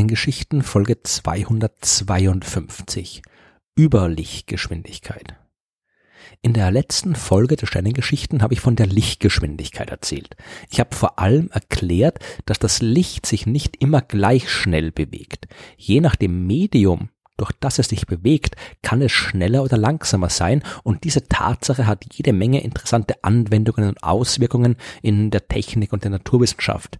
Sternengeschichten Folge 252 Überlichtgeschwindigkeit. In der letzten Folge der Sternengeschichten habe ich von der Lichtgeschwindigkeit erzählt. Ich habe vor allem erklärt, dass das Licht sich nicht immer gleich schnell bewegt. Je nach dem Medium, durch das es sich bewegt, kann es schneller oder langsamer sein und diese Tatsache hat jede Menge interessante Anwendungen und Auswirkungen in der Technik und der Naturwissenschaft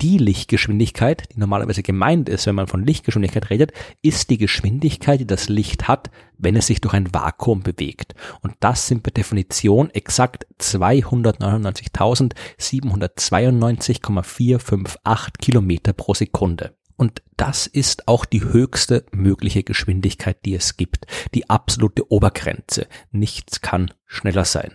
die Lichtgeschwindigkeit, die normalerweise gemeint ist, wenn man von Lichtgeschwindigkeit redet, ist die Geschwindigkeit, die das Licht hat, wenn es sich durch ein Vakuum bewegt. Und das sind per Definition exakt 299.792,458 Kilometer pro Sekunde. Und das ist auch die höchste mögliche Geschwindigkeit, die es gibt. Die absolute Obergrenze. Nichts kann schneller sein.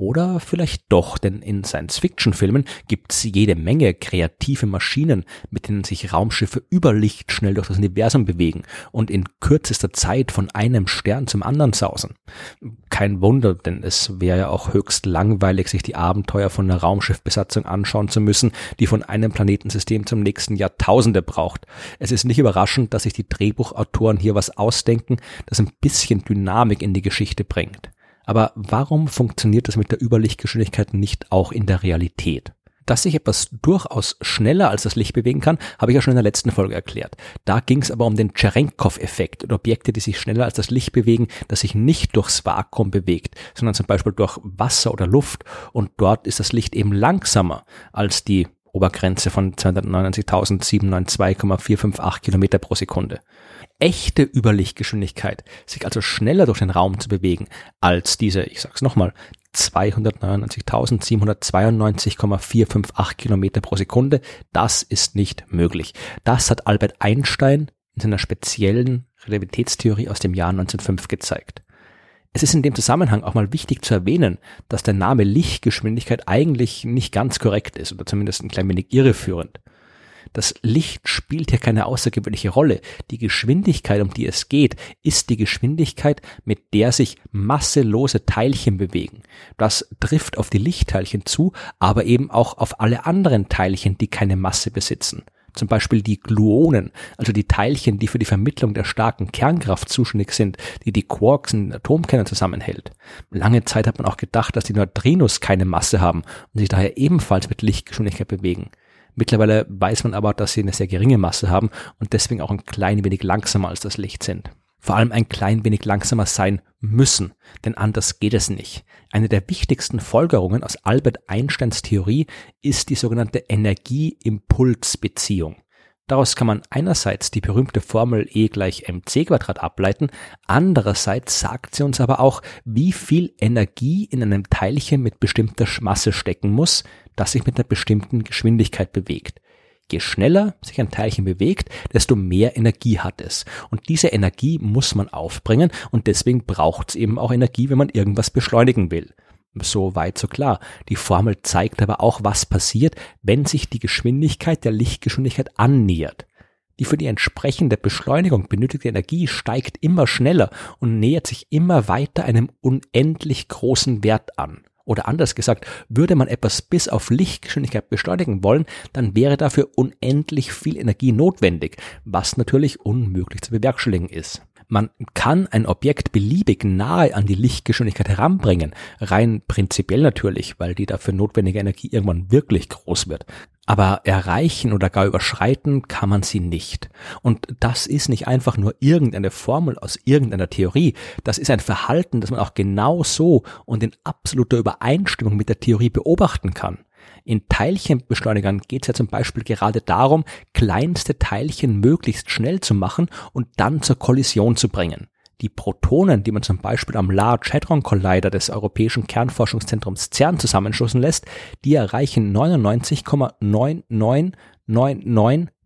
Oder vielleicht doch, denn in Science-Fiction-Filmen gibt's jede Menge kreative Maschinen, mit denen sich Raumschiffe über Licht schnell durch das Universum bewegen und in kürzester Zeit von einem Stern zum anderen sausen. Kein Wunder, denn es wäre ja auch höchst langweilig, sich die Abenteuer von einer Raumschiffbesatzung anschauen zu müssen, die von einem Planetensystem zum nächsten Jahrtausende braucht. Es ist nicht überraschend, dass sich die Drehbuchautoren hier was ausdenken, das ein bisschen Dynamik in die Geschichte bringt. Aber warum funktioniert das mit der Überlichtgeschwindigkeit nicht auch in der Realität? Dass sich etwas durchaus schneller als das Licht bewegen kann, habe ich ja schon in der letzten Folge erklärt. Da ging es aber um den Cherenkov-Effekt und Objekte, die sich schneller als das Licht bewegen, das sich nicht durchs Vakuum bewegt, sondern zum Beispiel durch Wasser oder Luft und dort ist das Licht eben langsamer als die Obergrenze von 299.792,458 Kilometer pro Sekunde echte Überlichtgeschwindigkeit, sich also schneller durch den Raum zu bewegen als diese, ich sag's nochmal, 299.792,458 Kilometer pro Sekunde, das ist nicht möglich. Das hat Albert Einstein in seiner speziellen Relativitätstheorie aus dem Jahr 1905 gezeigt. Es ist in dem Zusammenhang auch mal wichtig zu erwähnen, dass der Name Lichtgeschwindigkeit eigentlich nicht ganz korrekt ist oder zumindest ein klein wenig irreführend. Das Licht spielt hier keine außergewöhnliche Rolle. Die Geschwindigkeit, um die es geht, ist die Geschwindigkeit, mit der sich masselose Teilchen bewegen. Das trifft auf die Lichtteilchen zu, aber eben auch auf alle anderen Teilchen, die keine Masse besitzen. Zum Beispiel die Gluonen, also die Teilchen, die für die Vermittlung der starken Kernkraft zuständig sind, die die Quarks in den Atomkernen zusammenhält. Lange Zeit hat man auch gedacht, dass die Neutrinos keine Masse haben und sich daher ebenfalls mit Lichtgeschwindigkeit bewegen. Mittlerweile weiß man aber, dass sie eine sehr geringe Masse haben und deswegen auch ein klein wenig langsamer als das Licht sind. Vor allem ein klein wenig langsamer sein müssen, denn anders geht es nicht. Eine der wichtigsten Folgerungen aus Albert Einsteins Theorie ist die sogenannte Energie-Impuls-Beziehung. Daraus kann man einerseits die berühmte Formel E gleich mc Quadrat ableiten, andererseits sagt sie uns aber auch, wie viel Energie in einem Teilchen mit bestimmter Masse stecken muss, das sich mit einer bestimmten Geschwindigkeit bewegt. Je schneller sich ein Teilchen bewegt, desto mehr Energie hat es. Und diese Energie muss man aufbringen und deswegen braucht es eben auch Energie, wenn man irgendwas beschleunigen will. So weit, so klar. Die Formel zeigt aber auch, was passiert, wenn sich die Geschwindigkeit der Lichtgeschwindigkeit annähert. Die für die entsprechende Beschleunigung benötigte Energie steigt immer schneller und nähert sich immer weiter einem unendlich großen Wert an. Oder anders gesagt, würde man etwas bis auf Lichtgeschwindigkeit beschleunigen wollen, dann wäre dafür unendlich viel Energie notwendig, was natürlich unmöglich zu bewerkstelligen ist. Man kann ein Objekt beliebig nahe an die Lichtgeschwindigkeit heranbringen, rein prinzipiell natürlich, weil die dafür notwendige Energie irgendwann wirklich groß wird aber erreichen oder gar überschreiten kann man sie nicht. Und das ist nicht einfach nur irgendeine Formel aus irgendeiner Theorie, das ist ein Verhalten, das man auch genau so und in absoluter Übereinstimmung mit der Theorie beobachten kann. In Teilchenbeschleunigern geht es ja zum Beispiel gerade darum, kleinste Teilchen möglichst schnell zu machen und dann zur Kollision zu bringen. Die Protonen, die man zum Beispiel am Large Hadron Collider des Europäischen Kernforschungszentrums CERN zusammenstoßen lässt, die erreichen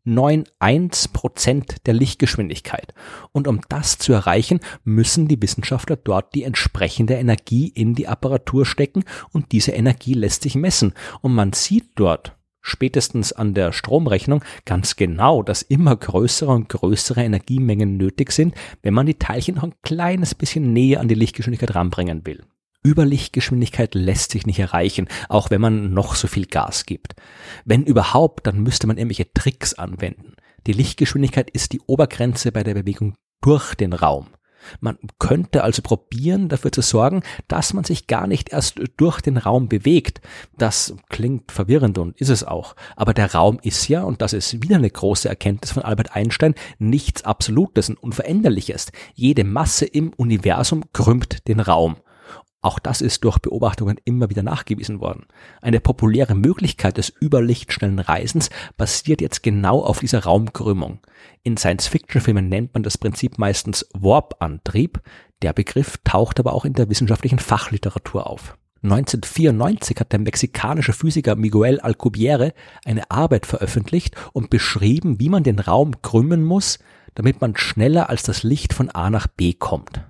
99,9999991 Prozent der Lichtgeschwindigkeit. Und um das zu erreichen, müssen die Wissenschaftler dort die entsprechende Energie in die Apparatur stecken und diese Energie lässt sich messen. Und man sieht dort, spätestens an der Stromrechnung ganz genau, dass immer größere und größere Energiemengen nötig sind, wenn man die Teilchen noch ein kleines bisschen näher an die Lichtgeschwindigkeit ranbringen will. Überlichtgeschwindigkeit lässt sich nicht erreichen, auch wenn man noch so viel Gas gibt. Wenn überhaupt, dann müsste man irgendwelche Tricks anwenden. Die Lichtgeschwindigkeit ist die Obergrenze bei der Bewegung durch den Raum. Man könnte also probieren, dafür zu sorgen, dass man sich gar nicht erst durch den Raum bewegt. Das klingt verwirrend und ist es auch. Aber der Raum ist ja, und das ist wieder eine große Erkenntnis von Albert Einstein, nichts Absolutes und Unveränderliches. Jede Masse im Universum krümmt den Raum. Auch das ist durch Beobachtungen immer wieder nachgewiesen worden. Eine populäre Möglichkeit des überlichtschnellen Reisens basiert jetzt genau auf dieser Raumkrümmung. In Science-Fiction-Filmen nennt man das Prinzip meistens Warp-Antrieb. Der Begriff taucht aber auch in der wissenschaftlichen Fachliteratur auf. 1994 hat der mexikanische Physiker Miguel Alcubierre eine Arbeit veröffentlicht und beschrieben, wie man den Raum krümmen muss, damit man schneller als das Licht von A nach B kommt.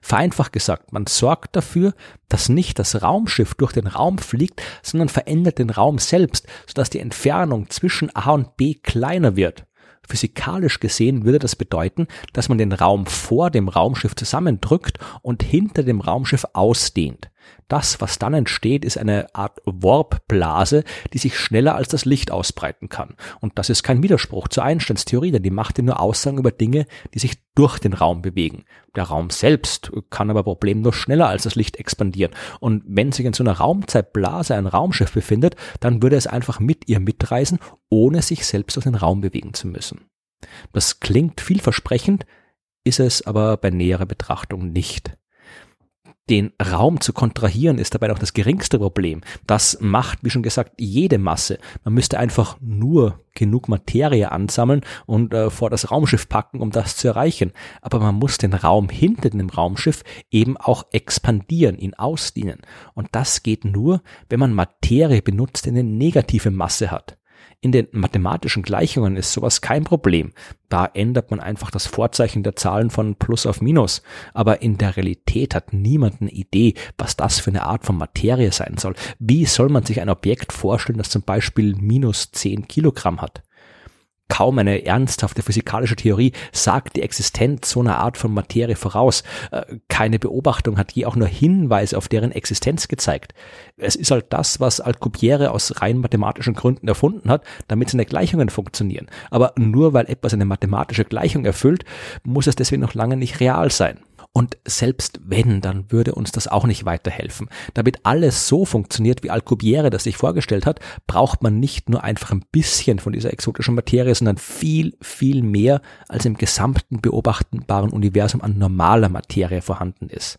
Vereinfacht gesagt, man sorgt dafür, dass nicht das Raumschiff durch den Raum fliegt, sondern verändert den Raum selbst, sodass die Entfernung zwischen A und B kleiner wird. Physikalisch gesehen würde das bedeuten, dass man den Raum vor dem Raumschiff zusammendrückt und hinter dem Raumschiff ausdehnt. Das, was dann entsteht, ist eine Art Warpblase, die sich schneller als das Licht ausbreiten kann. Und das ist kein Widerspruch zur Einsteins Theorie, denn die macht nur Aussagen über Dinge, die sich durch den Raum bewegen. Der Raum selbst kann aber problemlos schneller als das Licht expandieren. Und wenn sich in so einer Raumzeitblase ein Raumschiff befindet, dann würde es einfach mit ihr mitreisen, ohne sich selbst durch den Raum bewegen zu müssen. Das klingt vielversprechend, ist es aber bei näherer Betrachtung nicht den Raum zu kontrahieren ist dabei auch das geringste Problem. Das macht, wie schon gesagt, jede Masse. Man müsste einfach nur genug Materie ansammeln und äh, vor das Raumschiff packen, um das zu erreichen. Aber man muss den Raum hinter dem Raumschiff eben auch expandieren, ihn ausdehnen. Und das geht nur, wenn man Materie benutzt, die eine negative Masse hat. In den mathematischen Gleichungen ist sowas kein Problem. Da ändert man einfach das Vorzeichen der Zahlen von Plus auf Minus. Aber in der Realität hat niemand eine Idee, was das für eine Art von Materie sein soll. Wie soll man sich ein Objekt vorstellen, das zum Beispiel minus 10 Kilogramm hat? Kaum eine ernsthafte physikalische Theorie sagt die Existenz so einer Art von Materie voraus. Äh, keine Beobachtung hat je auch nur Hinweise auf deren Existenz gezeigt. Es ist halt das, was Alcubierre aus rein mathematischen Gründen erfunden hat, damit seine Gleichungen funktionieren. Aber nur weil etwas eine mathematische Gleichung erfüllt, muss es deswegen noch lange nicht real sein. Und selbst wenn, dann würde uns das auch nicht weiterhelfen. Damit alles so funktioniert, wie Alcubierre das sich vorgestellt hat, braucht man nicht nur einfach ein bisschen von dieser exotischen Materie, sondern viel, viel mehr, als im gesamten beobachtbaren Universum an normaler Materie vorhanden ist.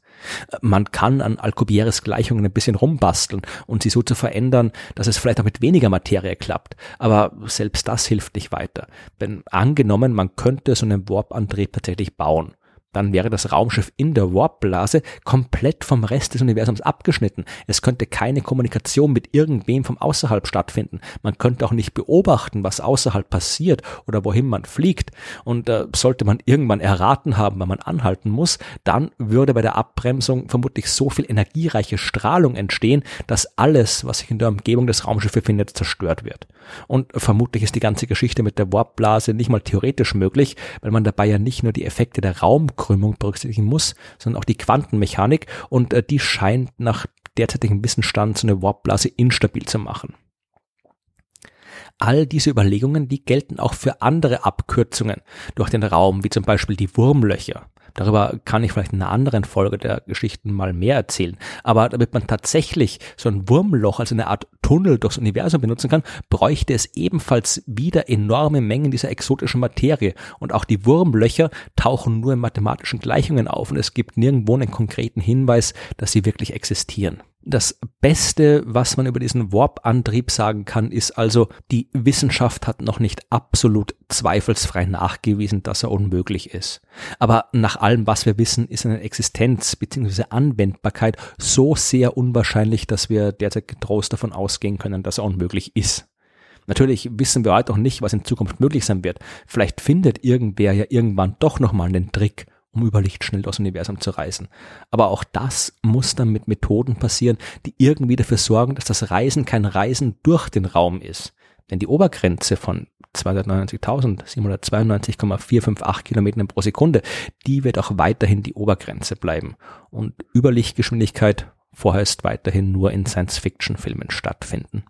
Man kann an Alcubierres Gleichungen ein bisschen rumbasteln und sie so zu verändern, dass es vielleicht auch mit weniger Materie klappt. Aber selbst das hilft nicht weiter. Denn angenommen, man könnte so einen Warp-Antrieb tatsächlich bauen dann wäre das Raumschiff in der Warpblase komplett vom Rest des Universums abgeschnitten. Es könnte keine Kommunikation mit irgendwem vom Außerhalb stattfinden. Man könnte auch nicht beobachten, was außerhalb passiert oder wohin man fliegt. Und äh, sollte man irgendwann erraten haben, wann man anhalten muss, dann würde bei der Abbremsung vermutlich so viel energiereiche Strahlung entstehen, dass alles, was sich in der Umgebung des Raumschiffs befindet, zerstört wird. Und vermutlich ist die ganze Geschichte mit der Warpblase nicht mal theoretisch möglich, weil man dabei ja nicht nur die Effekte der Raum Abkrümmung berücksichtigen muss, sondern auch die Quantenmechanik und äh, die scheint nach derzeitigem Wissensstand so eine Warpblase instabil zu machen. All diese Überlegungen, die gelten auch für andere Abkürzungen durch den Raum, wie zum Beispiel die Wurmlöcher. Darüber kann ich vielleicht in einer anderen Folge der Geschichten mal mehr erzählen. Aber damit man tatsächlich so ein Wurmloch als eine Art Tunnel durchs Universum benutzen kann, bräuchte es ebenfalls wieder enorme Mengen dieser exotischen Materie. Und auch die Wurmlöcher tauchen nur in mathematischen Gleichungen auf und es gibt nirgendwo einen konkreten Hinweis, dass sie wirklich existieren. Das Beste, was man über diesen Warp-Antrieb sagen kann, ist also, die Wissenschaft hat noch nicht absolut zweifelsfrei nachgewiesen, dass er unmöglich ist. Aber nach allem, was wir wissen, ist eine Existenz bzw. Anwendbarkeit so sehr unwahrscheinlich, dass wir derzeit getrost davon ausgehen können, dass er unmöglich ist. Natürlich wissen wir heute auch nicht, was in Zukunft möglich sein wird. Vielleicht findet irgendwer ja irgendwann doch nochmal einen Trick, um über Lichtschnell durchs Universum zu reisen. Aber auch das muss dann mit Methoden passieren, die irgendwie dafür sorgen, dass das Reisen kein Reisen durch den Raum ist. Denn die Obergrenze von 299.792,458 Kilometern pro Sekunde, die wird auch weiterhin die Obergrenze bleiben. Und Überlichtgeschwindigkeit vorher ist weiterhin nur in Science-Fiction-Filmen stattfinden.